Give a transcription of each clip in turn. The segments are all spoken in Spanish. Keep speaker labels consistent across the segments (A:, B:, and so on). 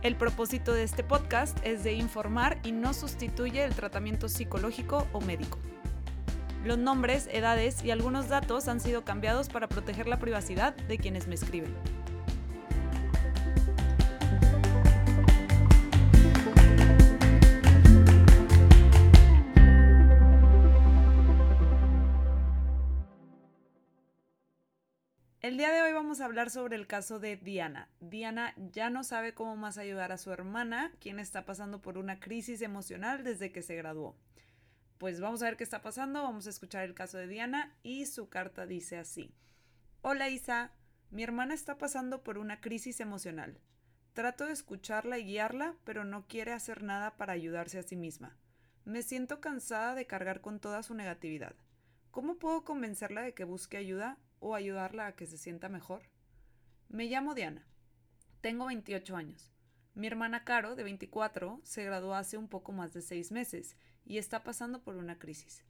A: El propósito de este podcast es de informar y no sustituye el tratamiento psicológico o médico. Los nombres, edades y algunos datos han sido cambiados para proteger la privacidad de quienes me escriben. El día de hoy vamos a hablar sobre el caso de Diana. Diana ya no sabe cómo más ayudar a su hermana, quien está pasando por una crisis emocional desde que se graduó. Pues vamos a ver qué está pasando, vamos a escuchar el caso de Diana y su carta dice así. Hola Isa, mi hermana está pasando por una crisis emocional. Trato de escucharla y guiarla, pero no quiere hacer nada para ayudarse a sí misma. Me siento cansada de cargar con toda su negatividad. ¿Cómo puedo convencerla de que busque ayuda o ayudarla a que se sienta mejor? Me llamo Diana. Tengo 28 años. Mi hermana Caro, de 24, se graduó hace un poco más de seis meses y está pasando por una crisis.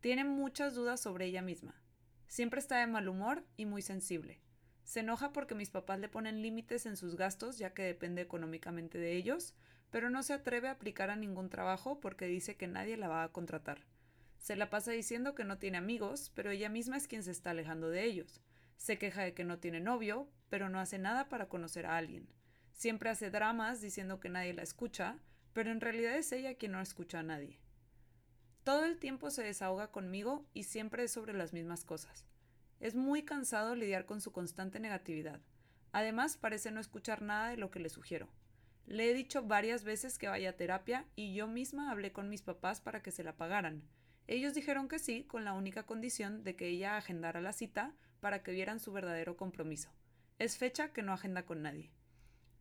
A: Tiene muchas dudas sobre ella misma. Siempre está de mal humor y muy sensible. Se enoja porque mis papás le ponen límites en sus gastos ya que depende económicamente de ellos, pero no se atreve a aplicar a ningún trabajo porque dice que nadie la va a contratar. Se la pasa diciendo que no tiene amigos, pero ella misma es quien se está alejando de ellos. Se queja de que no tiene novio, pero no hace nada para conocer a alguien. Siempre hace dramas diciendo que nadie la escucha, pero en realidad es ella quien no escucha a nadie. Todo el tiempo se desahoga conmigo y siempre es sobre las mismas cosas. Es muy cansado lidiar con su constante negatividad. Además, parece no escuchar nada de lo que le sugiero. Le he dicho varias veces que vaya a terapia y yo misma hablé con mis papás para que se la pagaran, ellos dijeron que sí, con la única condición de que ella agendara la cita para que vieran su verdadero compromiso. Es fecha que no agenda con nadie.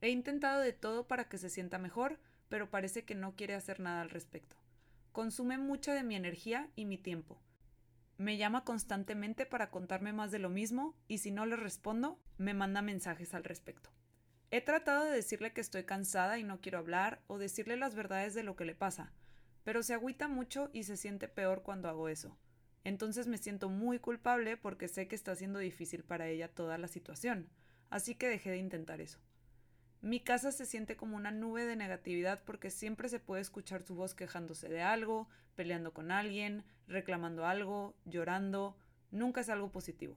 A: He intentado de todo para que se sienta mejor, pero parece que no quiere hacer nada al respecto. Consume mucha de mi energía y mi tiempo. Me llama constantemente para contarme más de lo mismo y si no le respondo, me manda mensajes al respecto. He tratado de decirle que estoy cansada y no quiero hablar o decirle las verdades de lo que le pasa, pero se agüita mucho y se siente peor cuando hago eso. Entonces me siento muy culpable porque sé que está siendo difícil para ella toda la situación, así que dejé de intentar eso. Mi casa se siente como una nube de negatividad porque siempre se puede escuchar su voz quejándose de algo, peleando con alguien, reclamando algo, llorando, nunca es algo positivo.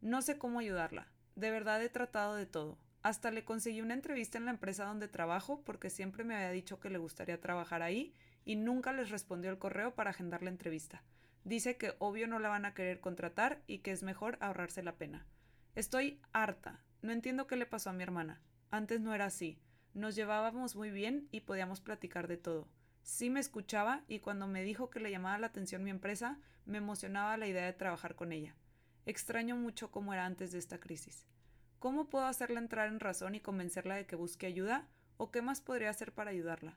A: No sé cómo ayudarla, de verdad he tratado de todo. Hasta le conseguí una entrevista en la empresa donde trabajo porque siempre me había dicho que le gustaría trabajar ahí y nunca les respondió el correo para agendar la entrevista. Dice que obvio no la van a querer contratar y que es mejor ahorrarse la pena. Estoy harta. No entiendo qué le pasó a mi hermana. Antes no era así. Nos llevábamos muy bien y podíamos platicar de todo. Sí me escuchaba y cuando me dijo que le llamaba la atención mi empresa, me emocionaba la idea de trabajar con ella. Extraño mucho cómo era antes de esta crisis. ¿Cómo puedo hacerla entrar en razón y convencerla de que busque ayuda? ¿O qué más podría hacer para ayudarla?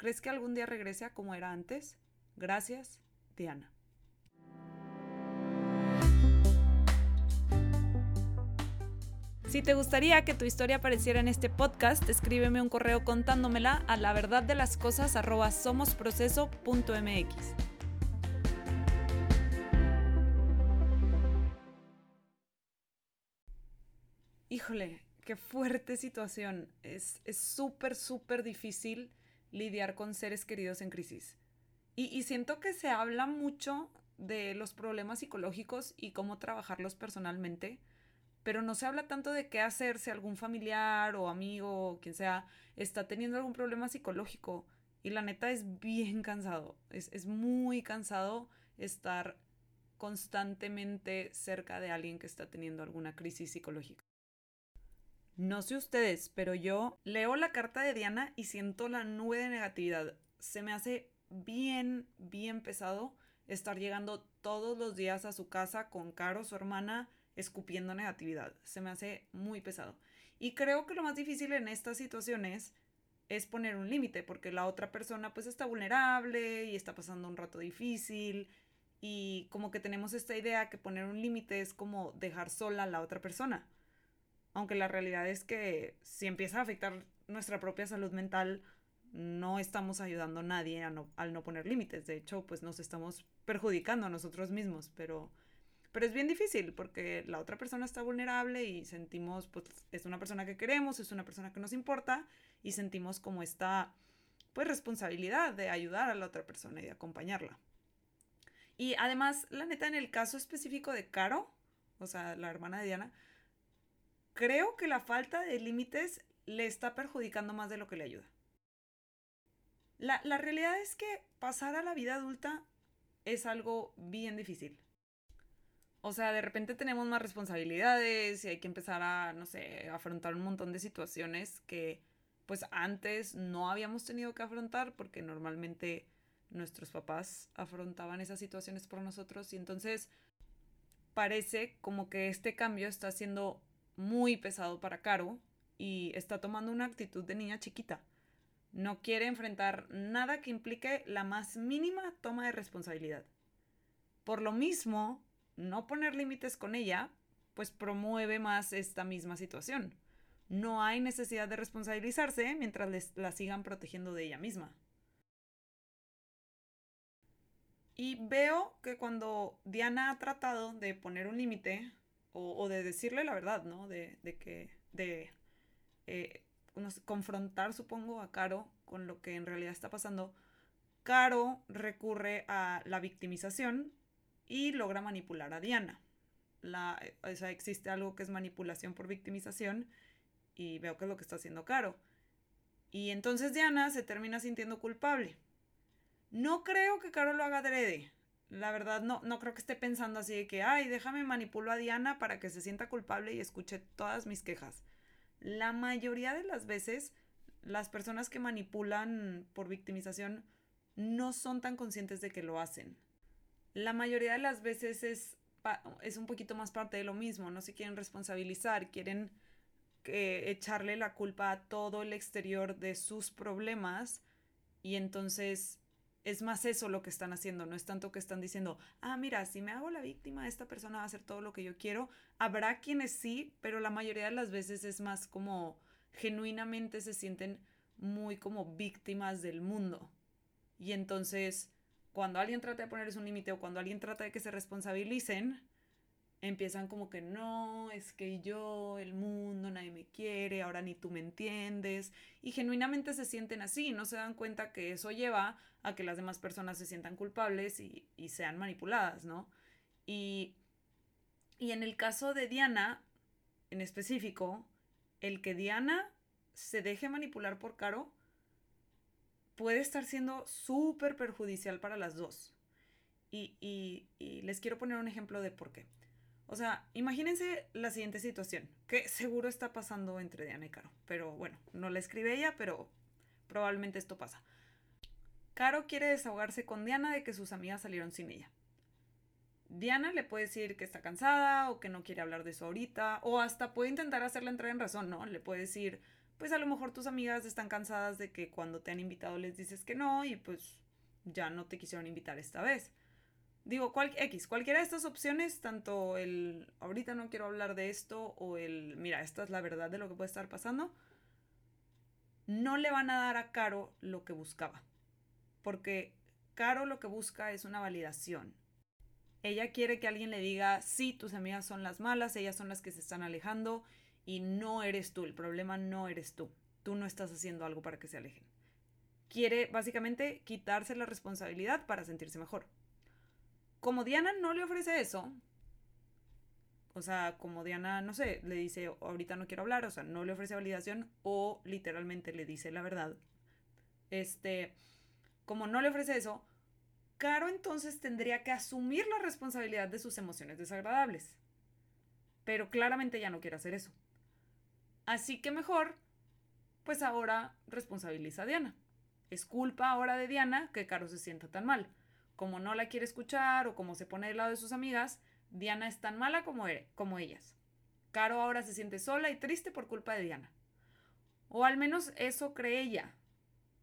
A: ¿Crees que algún día regrese a como era antes? Gracias, Diana. Si te gustaría que tu historia apareciera en este podcast, escríbeme un correo contándomela a la verdad de las cosas somosproceso.mx. Híjole, qué fuerte situación. Es súper, súper difícil lidiar con seres queridos en crisis. Y, siento que se habla mucho de los problemas psicológicos y cómo trabajarlos personalmente, pero no se habla tanto de qué hacer si algún familiar o amigo o quien sea está teniendo algún problema psicológico. Y la neta es bien cansado, es, es muy cansado estar constantemente cerca de alguien que está teniendo alguna crisis psicológica. No sé ustedes, pero yo leo la carta de Diana y siento la nube de negatividad. Se me hace bien, bien pesado estar llegando todos los días a su casa con Caro, su hermana, escupiendo negatividad. Se me hace muy pesado. Y creo que lo más difícil en estas situaciones es poner un límite, porque la otra persona pues está vulnerable y está pasando un rato difícil y como que tenemos esta idea que poner un límite es como dejar sola a la otra persona. Aunque la realidad es que si empieza a afectar nuestra propia salud mental, no estamos ayudando a nadie al no poner límites. De hecho, pues nos estamos perjudicando a nosotros mismos, pero, pero es bien difícil porque la otra persona está vulnerable y sentimos, pues es una persona que queremos, es una persona que nos importa y sentimos como esta, pues responsabilidad de ayudar a la otra persona y de acompañarla. Y además, la neta, en el caso específico de Caro, o sea, la hermana de Diana, creo que la falta de límites le está perjudicando más de lo que le ayuda. La, la, realidad es que pasar a la vida adulta es algo bien difícil. O sea, de repente tenemos más responsabilidades y hay que empezar a, no sé, afrontar un montón de situaciones que pues antes no habíamos tenido que afrontar porque normalmente nuestros papás afrontaban esas situaciones por nosotros y entonces parece como que este cambio está siendo muy pesado para Caro y está tomando una actitud de niña chiquita. No quiere enfrentar nada que implique la más mínima toma de responsabilidad. Por lo mismo, no poner límites con ella, pues promueve más esta misma situación. No hay necesidad de responsabilizarse mientras la sigan protegiendo de ella misma. Y veo que cuando Diana ha tratado de poner un límite o, de decirle la verdad, ¿no? De, que, de eh, confrontar, supongo, a Caro con lo que en realidad está pasando, Caro recurre a la victimización y logra manipular a Diana. La, o sea, existe algo que es manipulación por victimización y veo que es lo que está haciendo Caro. Y entonces Diana se termina sintiendo culpable no creo que Caro lo haga adrede. La verdad, no, no creo que esté pensando así de que, ay, déjame manipulo a Diana para que se sienta culpable y escuche todas mis quejas. La mayoría de las veces, las personas que manipulan por victimización no son tan conscientes de que lo hacen. La mayoría de las veces es, es un poquito más parte de lo mismo, no se quieren responsabilizar, quieren eh, echarle la culpa a todo el exterior de sus problemas y entonces es más eso lo que están haciendo, no es tanto que están diciendo, ah, mira, si me hago la víctima, esta persona va a hacer todo lo que yo quiero. Habrá quienes sí, pero la mayoría de las veces es más como genuinamente se sienten muy como víctimas del mundo. Y entonces, cuando alguien trata de ponerles un límite o cuando alguien trata de que se responsabilicen, empiezan como que no, es que yo, el mundo, nadie me quiere, ahora ni tú me entiendes. Y genuinamente se sienten así, no se dan cuenta que eso lleva a que las demás personas se sientan culpables y, sean manipuladas, ¿no? Y, y en el caso de Diana, en específico, el que Diana se deje manipular por Caro puede estar siendo súper perjudicial para las dos. Y, y les quiero poner un ejemplo de por qué. O sea, imagínense la siguiente situación, que seguro está pasando entre Diana y Caro. Pero bueno, no la escribe ella, pero probablemente esto pasa. Caro quiere desahogarse con Diana de que sus amigas salieron sin ella. Diana le puede decir que está cansada o que no quiere hablar de eso ahorita, o hasta puede intentar hacerla entrar en razón, ¿no? Le puede decir, pues a lo mejor tus amigas están cansadas de que cuando te han invitado les dices que no y pues ya no te quisieron invitar esta vez digo, cual, X, cualquiera de estas opciones, tanto el ahorita no quiero hablar de esto o el mira, esta es la verdad de lo que puede estar pasando, no le van a dar a Caro lo que buscaba. Porque Caro lo que busca es una validación. Ella quiere que alguien le diga, sí, tus amigas son las malas, ellas son las que se están alejando y no eres tú, el problema no eres tú. Tú no estás haciendo algo para que se alejen. Quiere básicamente quitarse la responsabilidad para sentirse mejor como Diana no le ofrece eso, o sea, como Diana, no sé, le dice, ahorita no quiero hablar, o sea, no le ofrece validación o literalmente le dice la verdad. Este, como no le ofrece eso, Caro entonces tendría que asumir la responsabilidad de sus emociones desagradables. Pero claramente ya no quiere hacer eso. Así que mejor, pues ahora responsabiliza a Diana. Es culpa ahora de Diana que Caro se sienta tan mal como no la quiere escuchar o como se pone del lado de sus amigas, Diana es tan mala como, e, como ellas. Caro ahora se siente sola y triste por culpa de Diana. O al menos eso cree ella.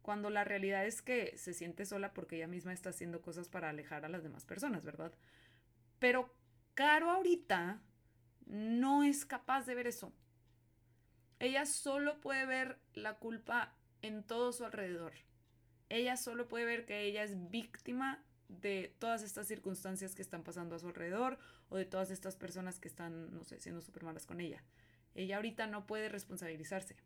A: cuando la realidad es que se siente sola porque ella misma está haciendo cosas para alejar a las demás personas, ¿verdad? Pero Caro ahorita no es capaz de ver eso. Ella solo puede ver la culpa en todo su alrededor. Ella solo puede ver que ella es víctima de todas estas circunstancias que están pasando a su alrededor o de todas estas personas que están, no sé, siendo súper malas con ella. Ella ahorita no puede responsabilizarse.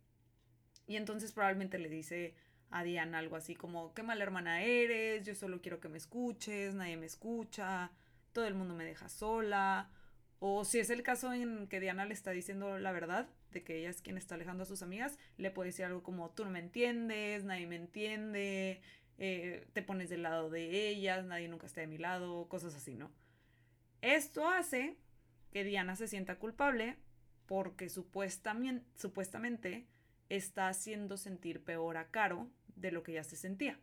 A: Y entonces probablemente le dice a Diana algo así como, qué mala hermana eres, yo solo quiero que me escuches, nadie me escucha, todo el mundo me deja sola. O si es el caso en que Diana le está diciendo la verdad, de que ella es quien está alejando a sus amigas, le puede decir algo como, tú no me entiendes, nadie me entiende, eh, te pones del lado de ellas, nadie nunca está de mi lado, cosas así, ¿no? Esto hace que Diana se sienta culpable porque supuestamente, supuestamente está haciendo sentir peor a Caro de lo que ya se sentía.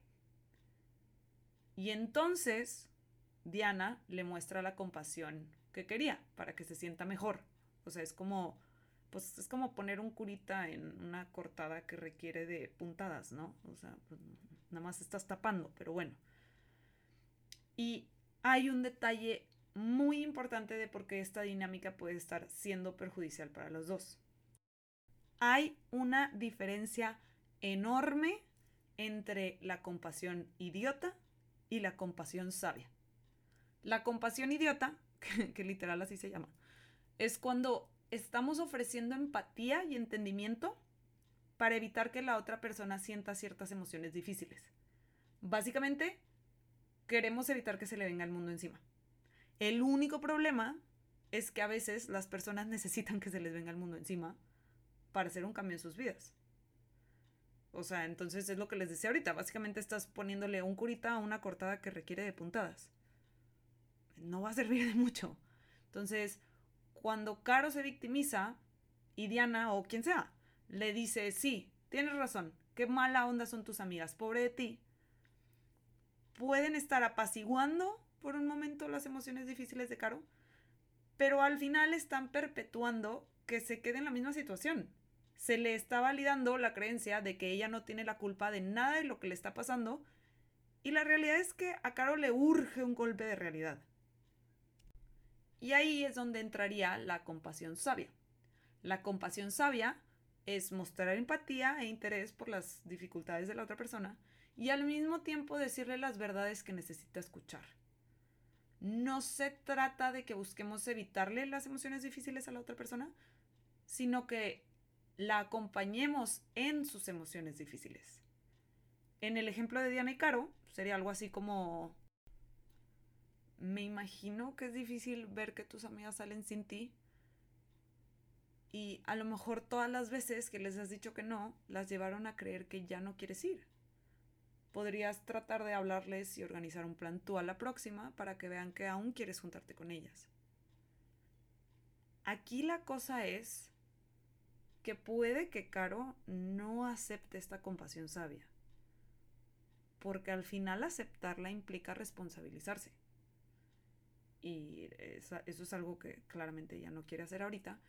A: Y entonces Diana le muestra la compasión que quería para que se sienta mejor. O sea, es como pues es como poner un curita en una cortada que requiere de puntadas, ¿no? O sea, pues, nada más estás tapando, pero bueno. Y hay un detalle muy importante de por qué esta dinámica puede estar siendo perjudicial para los dos. Hay una diferencia enorme entre la compasión idiota y la compasión sabia. La compasión idiota, que, literal así se llama, es cuando estamos ofreciendo empatía y entendimiento para evitar que la otra persona sienta ciertas emociones difíciles. Básicamente, queremos evitar que se le venga el mundo encima. El único problema es que a veces las personas necesitan que se les venga el mundo encima para hacer un cambio en sus vidas. O sea, entonces es lo que les decía ahorita. Básicamente estás poniéndole un curita a una cortada que requiere de puntadas. No va a servir de mucho. Entonces, cuando Caro se victimiza y Diana o quien sea le dice, sí, tienes razón, qué mala onda son tus amigas, pobre de ti, pueden estar apaciguando por un momento las emociones difíciles de Caro, pero al final están perpetuando que se quede en la misma situación. Se le está validando la creencia de que ella no tiene la culpa de nada de lo que le está pasando y la realidad es que a Caro le urge un golpe de realidad. Y ahí es donde entraría la compasión sabia. La compasión sabia es mostrar empatía e interés por las dificultades de la otra persona y al mismo tiempo decirle las verdades que necesita escuchar. No se trata de que busquemos evitarle las emociones difíciles a la otra persona, sino que la acompañemos en sus emociones difíciles. En el ejemplo de Diana y Caro, sería algo así como me imagino que es difícil ver que tus amigas salen sin ti. Y a lo mejor todas las veces que les has dicho que no, las llevaron a creer que ya no quieres ir. Podrías tratar de hablarles y organizar un plan tú a la próxima para que vean que aún quieres juntarte con ellas. Aquí la cosa es que puede que Caro no acepte esta compasión sabia, porque al final aceptarla implica responsabilizarse y eso es algo que claramente ella no quiere hacer ahorita.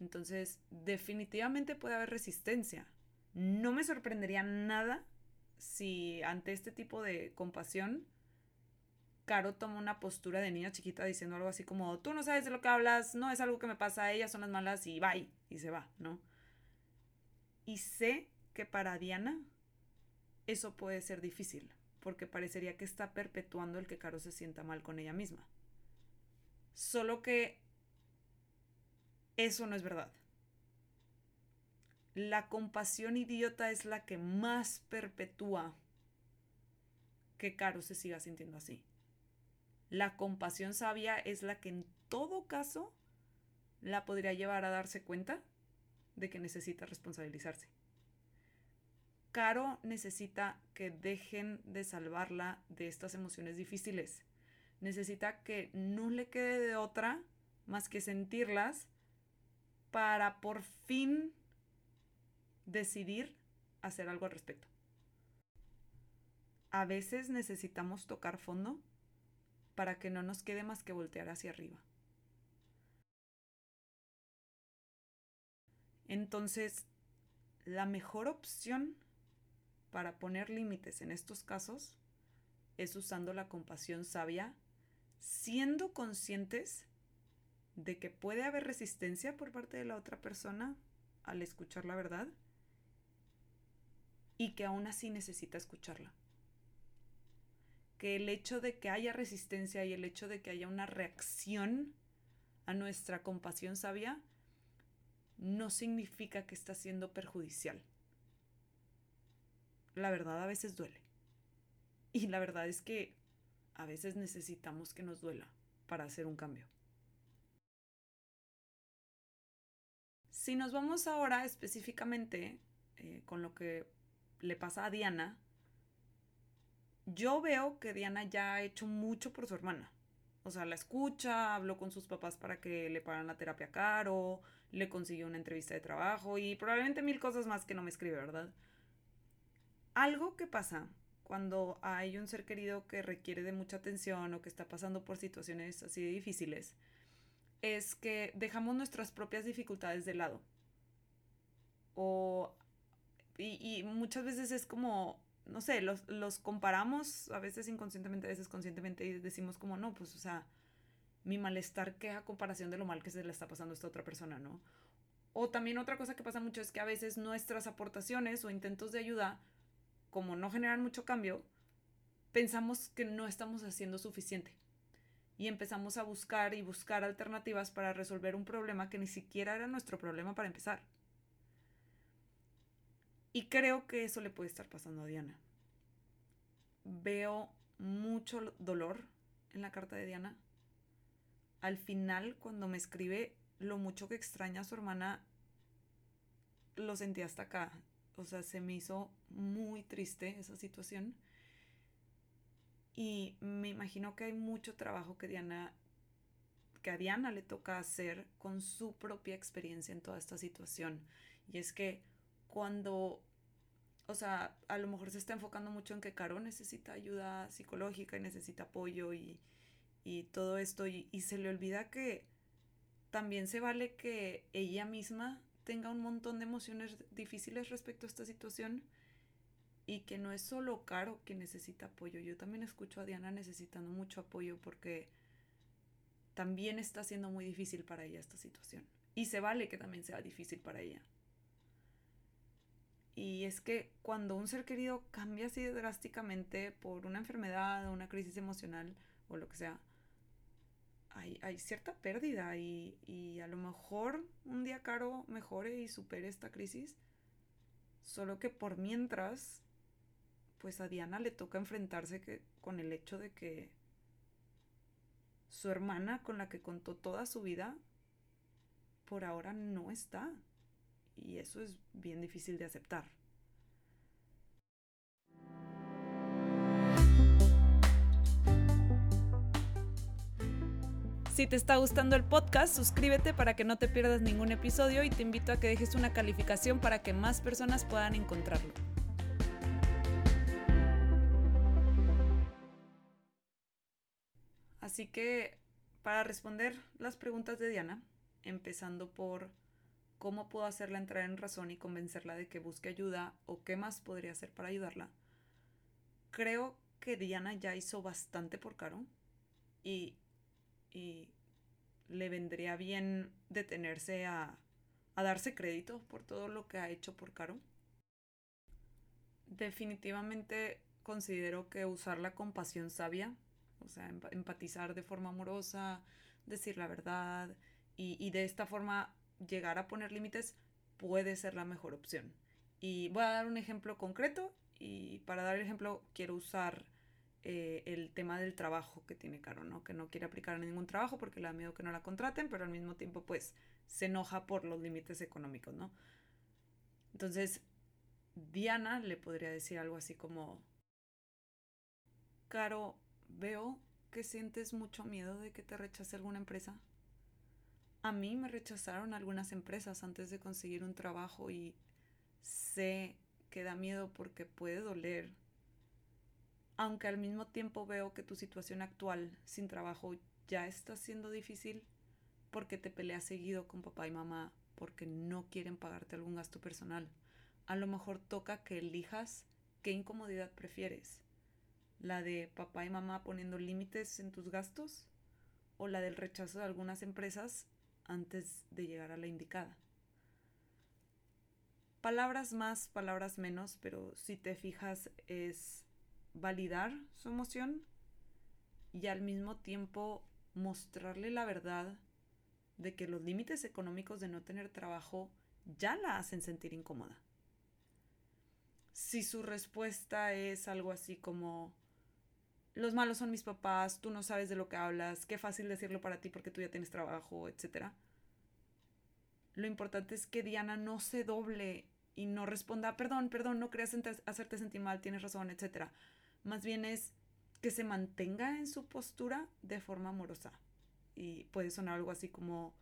A: Entonces, definitivamente puede haber resistencia. No me sorprendería nada si ante este tipo de compasión, Caro toma una postura de niña chiquita diciendo algo así como, tú no sabes de lo que hablas, no es algo que me pasa, ellas son las malas y bye, y se va, ¿no? Y sé que para Diana eso puede ser difícil, porque parecería que está perpetuando el que Caro se sienta mal con ella misma. Solo que eso no es verdad. La compasión idiota es la que más perpetúa que Caro se siga sintiendo así. La compasión sabia es la que en todo caso la podría llevar a darse cuenta de que necesita responsabilizarse. Caro necesita que dejen de salvarla de estas emociones difíciles necesita que no le quede de otra más que sentirlas para por fin decidir hacer algo al respecto. A veces necesitamos tocar fondo para que no nos quede más que voltear hacia arriba. Entonces, la mejor opción para poner límites en estos casos es usando la compasión sabia, siendo conscientes de que puede haber resistencia por parte de la otra persona al escuchar la verdad y que aún así necesita escucharla. Que el hecho de que haya resistencia y el hecho de que haya una reacción a nuestra compasión sabia no significa que está siendo perjudicial. La verdad a veces duele. Y la verdad es que a veces necesitamos que nos duela para hacer un cambio. Si nos vamos ahora específicamente eh, con lo que le pasa a Diana, yo veo que Diana ya ha hecho mucho por su hermana. O sea, la escucha, habló con sus papás para que le pagaran la terapia caro, le consiguió una entrevista de trabajo y probablemente mil cosas más que no me escribe, ¿verdad? Algo que pasa cuando hay un ser querido que requiere de mucha atención o que está pasando por situaciones así difíciles, es que dejamos nuestras propias dificultades de lado. O, y, y muchas veces es como, no sé, los, los comparamos, a veces inconscientemente, a veces conscientemente, y decimos como, no, pues, o sea, mi malestar que a comparación de lo mal que se le está pasando a esta otra persona, ¿no? O también otra cosa que pasa mucho es que a veces nuestras aportaciones o intentos de ayuda, como no generan mucho cambio, pensamos que no estamos haciendo suficiente. Y empezamos a buscar y buscar alternativas para resolver un problema que ni siquiera era nuestro problema para empezar. Y creo que eso le puede estar pasando a Diana. Veo mucho dolor en la carta de Diana. Al final, cuando me escribe lo mucho que extraña a su hermana, lo sentí hasta acá. O sea, se me hizo muy triste esa situación. Y me imagino que hay mucho trabajo que Diana que a Diana le toca hacer con su propia experiencia en toda esta situación. Y es que cuando o sea, a lo mejor se está enfocando mucho en que Caro necesita ayuda psicológica y necesita apoyo y, todo esto y, y, se le olvida que también se vale que ella misma tenga un montón de emociones difíciles respecto a esta situación y que no es solo Caro que necesita apoyo. Yo también escucho a Diana necesitando mucho apoyo porque también está siendo muy difícil para ella esta situación. Y se vale que también sea difícil para ella. Y es que cuando un ser querido cambia así drásticamente por una enfermedad o una crisis emocional o lo que sea, hay, cierta pérdida y, y, a lo mejor un día Caro mejore y supere esta crisis, solo que por mientras, pues a Diana le toca enfrentarse que, con el hecho de que su hermana con la que contó toda su vida, por ahora no está. Y eso es bien difícil de aceptar. Si te está gustando el podcast, suscríbete para que no te pierdas ningún episodio y te invito a que dejes una calificación para que más personas puedan encontrarlo. Así que para responder las preguntas de Diana, empezando por cómo puedo hacerla entrar en razón y convencerla de que busque ayuda o qué más podría hacer para ayudarla. Creo que Diana ya hizo bastante por Caro y, y le vendría bien detenerse a, a darse crédito por todo lo que ha hecho por Caro. Definitivamente considero que usar la compasión sabia, o sea, empatizar de forma amorosa, decir la verdad y, y de esta forma llegar a poner límites puede ser la mejor opción. Y voy a dar un ejemplo concreto y para dar el ejemplo quiero usar eh, el tema del trabajo que tiene Caro, ¿no? Que no quiere aplicar en ningún trabajo porque le da miedo que no la contraten, pero al mismo tiempo pues se enoja por los límites económicos, ¿no? Entonces, Diana le podría decir algo así como, Caro, veo que sientes mucho miedo de que te rechace alguna empresa. A mí me rechazaron algunas empresas antes de conseguir un trabajo y sé que da miedo porque puede doler. Aunque al mismo tiempo veo que tu situación actual sin trabajo ya está siendo difícil porque te peleas seguido con papá y mamá porque no quieren pagarte algún gasto personal. A lo mejor toca que elijas ¿qué incomodidad prefieres? ¿La de papá y mamá poniendo límites en tus gastos? ¿O la del rechazo de algunas empresas antes de llegar a la indicada? Palabras más, palabras menos, pero si te fijas es validar su emoción y al mismo tiempo mostrarle la verdad de que los límites económicos de no tener trabajo ya la hacen sentir incómoda. Si su respuesta es algo así como, los malos son mis papás, tú no sabes de lo que hablas, qué fácil decirlo para ti porque tú ya tienes trabajo, etc. Lo importante es que Diana no se doble y no responda, perdón, perdón, no creas hacerte sentir mal, tienes razón, etc. Más bien es que se mantenga en su postura de forma amorosa. Y puede sonar algo así como,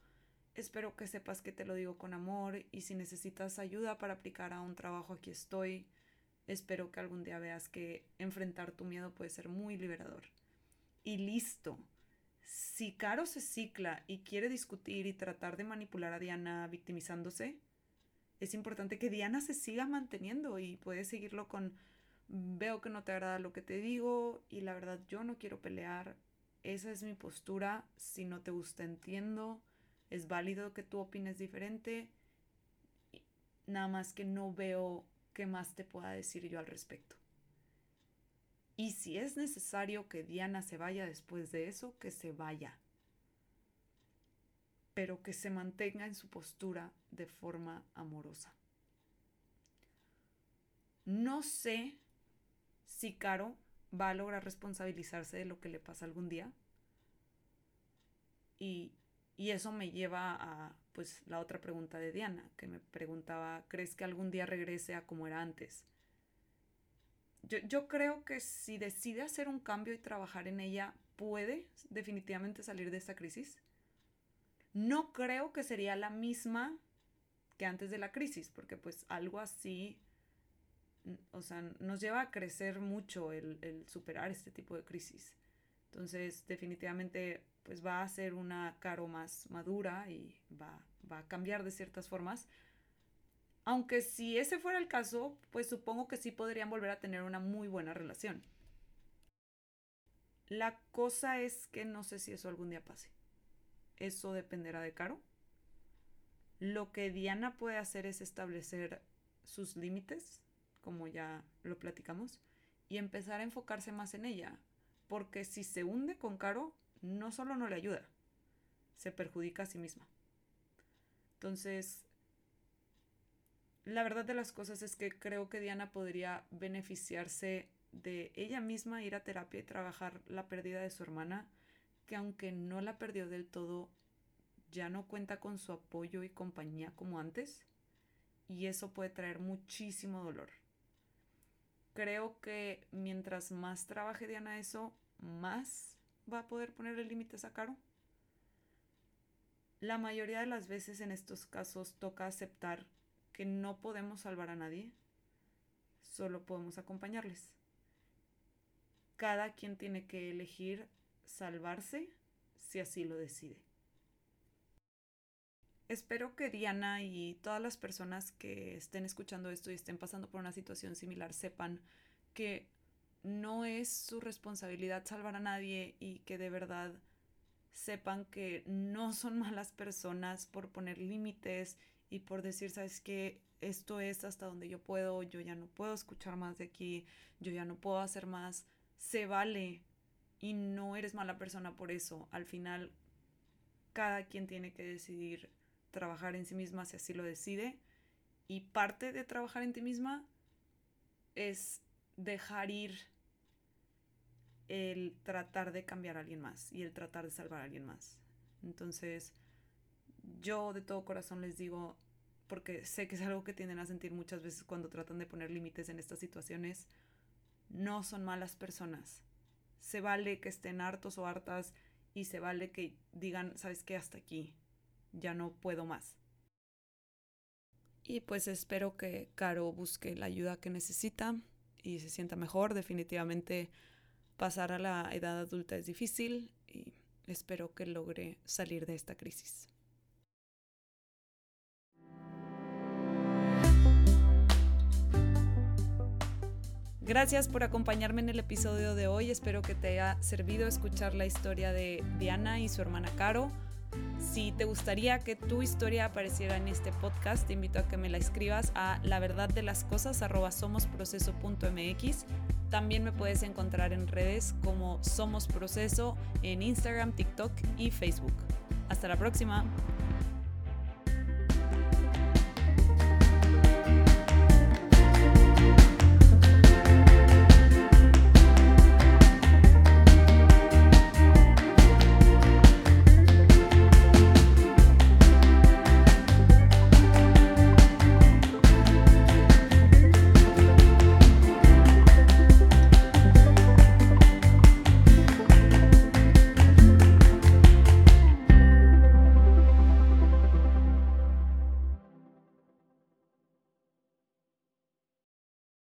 A: espero que sepas que te lo digo con amor y si necesitas ayuda para aplicar a un trabajo aquí estoy. Espero que algún día veas que enfrentar tu miedo puede ser muy liberador. Y listo. Si Caro se cicla y quiere discutir y tratar de manipular a Diana victimizándose, es importante que Diana se siga manteniendo y puede seguirlo con veo que no te agrada lo que te digo y la verdad yo no quiero pelear. Esa es mi postura. Si no te gusta entiendo es válido que tú opines diferente. Nada más que no veo qué más te pueda decir yo al respecto. Y si es necesario que Diana se vaya después de eso, que se vaya. Pero que se mantenga en su postura de forma amorosa. No sé si Caro va a lograr responsabilizarse de lo que le pasa algún día. Y y eso me lleva a pues la otra pregunta de Diana, que me preguntaba, ¿crees que algún día regrese a como era antes? Yo, yo creo que si decide hacer un cambio y trabajar en ella, puede definitivamente salir de esta crisis. No creo que sería la misma que antes de la crisis, porque pues algo así, o sea, nos lleva a crecer mucho el, el superar este tipo de crisis. Entonces, definitivamente pues va a ser una Caro más madura y va, va a cambiar de ciertas formas. Aunque si ese fuera el caso, pues supongo que sí podrían volver a tener una muy buena relación. La cosa es que no sé si eso algún día pase. Eso dependerá de Caro. Lo que Diana puede hacer es establecer sus límites, como ya lo platicamos, y empezar a enfocarse más en ella. Porque si se hunde con Caro, no solo no le ayuda, se perjudica a sí misma. Entonces, la verdad de las cosas es que creo que Diana podría beneficiarse de ella misma ir a terapia y trabajar la pérdida de su hermana, que aunque no la perdió del todo, ya no cuenta con su apoyo y compañía como antes, y eso puede traer muchísimo dolor. Creo que mientras más trabaje Diana eso, más va a poder ponerle límites a Caro? La mayoría de las veces en estos casos toca aceptar que no podemos salvar a nadie, solo podemos acompañarles. Cada quien tiene que elegir salvarse si así lo decide. Espero que Diana y todas las personas que estén escuchando esto y estén pasando por una situación similar sepan que no es su responsabilidad salvar a nadie y que de verdad sepan que no son malas personas por poner límites y por decir, sabes que esto es hasta donde yo puedo, yo ya no puedo escuchar más de aquí, yo ya no puedo hacer más, se vale y no eres mala persona por eso. Al final, cada quien tiene que decidir trabajar en sí misma si así lo decide y parte de trabajar en ti misma es dejar ir el tratar de cambiar a alguien más y el tratar de salvar a alguien más. Entonces, yo de todo corazón les digo, porque sé que es algo que tienden a sentir muchas veces cuando tratan de poner límites en estas situaciones, no son malas personas. Se vale que estén hartos o hartas y se vale que digan, sabes qué, hasta aquí, ya no puedo más. Y pues espero que Caro busque la ayuda que necesita y se sienta mejor. Definitivamente pasar a la edad adulta es difícil y espero que logre salir de esta crisis. Gracias por acompañarme en el episodio de hoy. Espero que te haya servido escuchar la historia de Diana y su hermana Caro. Si te gustaría que tu historia apareciera en este podcast, te invito a que me la escribas a la verdad de las. También me puedes encontrar en redes como Somos Proceso en Instagram, TikTok y Facebook. Hasta la próxima.